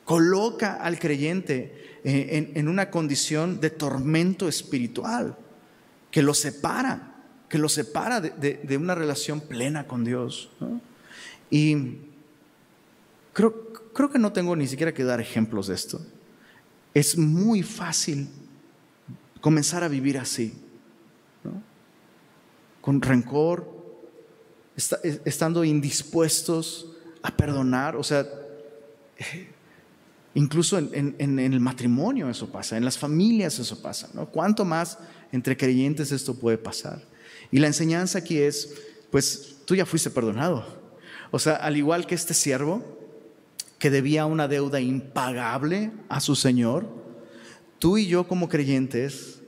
Coloca al creyente eh, en, una condición de tormento espiritual que lo separa, que lo separa de, una relación plena con Dios. Y creo, creo que no tengo ni siquiera que dar ejemplos de esto. Es muy fácil comenzar a vivir así, con rencor, estando indispuestos a perdonar. O sea, incluso en, el matrimonio eso pasa, en las familias eso pasa. ¿no? ¿Cuánto más entre creyentes esto puede pasar? Y la enseñanza aquí es, pues tú ya fuiste perdonado. O sea, al igual que este siervo que debía una deuda impagable a su Señor, tú y yo como creyentes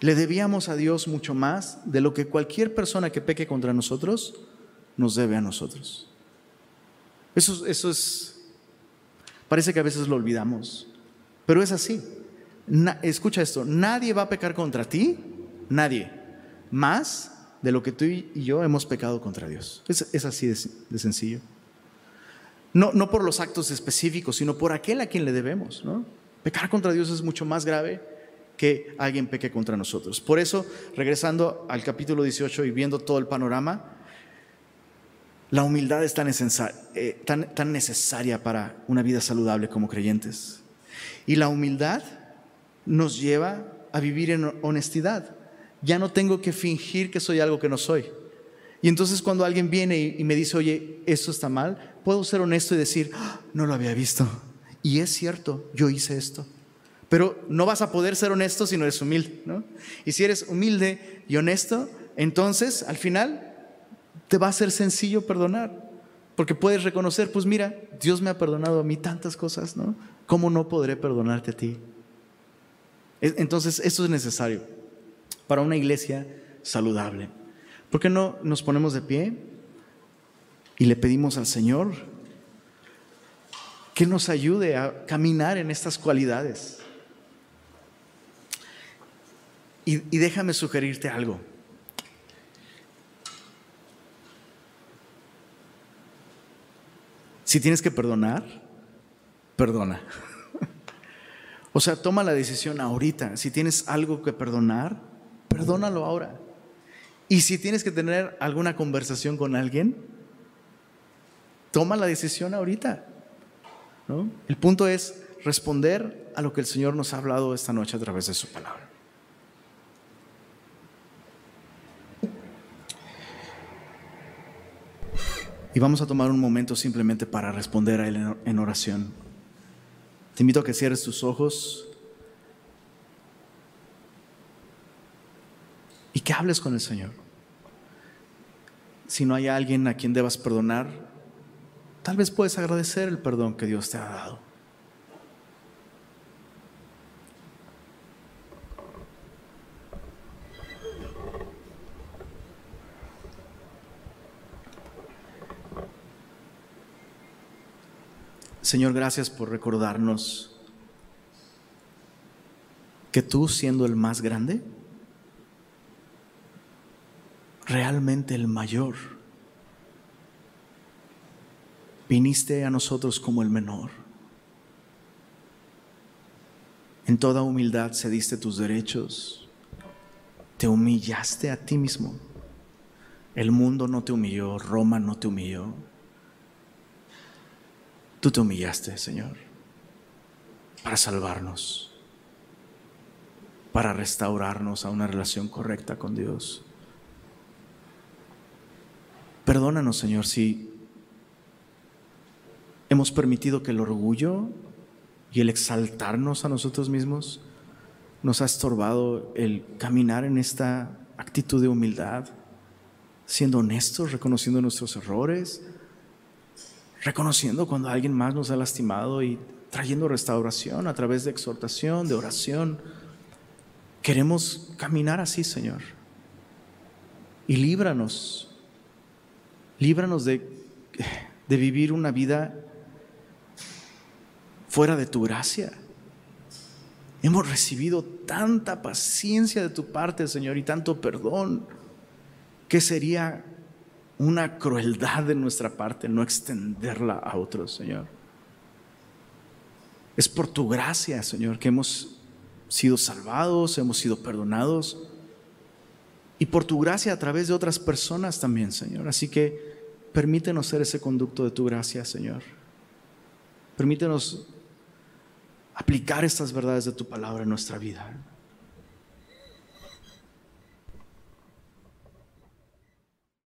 le debíamos a Dios mucho más de lo que cualquier persona que peque contra nosotros nos debe a nosotros. Eso, eso es, parece que a veces lo olvidamos, pero es así. escucha esto, nadie va a pecar contra ti, nadie, más de lo que tú y yo hemos pecado contra Dios. Es, así de, sencillo. No, no, por los actos específicos, sino por aquel a quien le debemos. Pecar contra Dios es mucho más grave que alguien peque contra nosotros. Por eso, regresando al capítulo 18 y viendo todo el panorama, la humildad es eh, tan, necesaria para una vida saludable como creyentes. Y la humildad nos lleva a vivir en honestidad. Ya no tengo que fingir que soy algo que no soy. Y entonces cuando alguien viene y, me dice, oye, esto está mal, puedo ser honesto y decir, ah, no lo había visto. Y es cierto, yo hice esto. Pero no vas a poder ser honesto si no eres humilde. Y si eres humilde y honesto, entonces al final te va a ser sencillo perdonar. Porque puedes reconocer, pues mira, Dios me ha perdonado a mí tantas cosas, ¿no? ¿Cómo no podré perdonarte a ti? Entonces, eso es necesario para una iglesia saludable. ¿Por qué no nos ponemos de pie y le pedimos al Señor que nos ayude a caminar en estas cualidades? Y, y déjame sugerirte algo. Si tienes que perdonar, perdona. O sea, toma la decisión ahorita. Si tienes algo que perdonar, perdónalo ahora. Y si tienes que tener alguna conversación con alguien, toma la decisión ahorita. ¿no? El punto es responder a lo que el Señor nos ha hablado esta noche a través de su palabra. Y vamos a tomar un momento simplemente para responder a Él en oración. Te invito a que cierres tus ojos y que hables con el Señor. Si no hay alguien a quien debas perdonar, tal vez puedes agradecer el perdón que Dios te ha dado. Señor, gracias por recordarnos que tú siendo el más grande, realmente el mayor, viniste a nosotros como el menor. En toda humildad cediste tus derechos, te humillaste a ti mismo. El mundo no te humilló, Roma no te humilló. Tú te humillaste, Señor, para salvarnos, para restaurarnos a una relación correcta con Dios. Perdónanos, Señor, si hemos permitido que el orgullo y el exaltarnos a nosotros mismos nos ha estorbado el caminar en esta actitud de humildad, siendo honestos, reconociendo nuestros errores reconociendo cuando alguien más nos ha lastimado y trayendo restauración a través de exhortación, de oración. Queremos caminar así, Señor. Y líbranos, líbranos de, de vivir una vida fuera de tu gracia. Hemos recibido tanta paciencia de tu parte, Señor, y tanto perdón. ¿Qué sería una crueldad de nuestra parte no extenderla a otros, Señor. Es por tu gracia, Señor, que hemos sido salvados, hemos sido perdonados. Y por tu gracia a través de otras personas también, Señor. Así que permítenos ser ese conducto de tu gracia, Señor. Permítenos aplicar estas verdades de tu palabra en nuestra vida.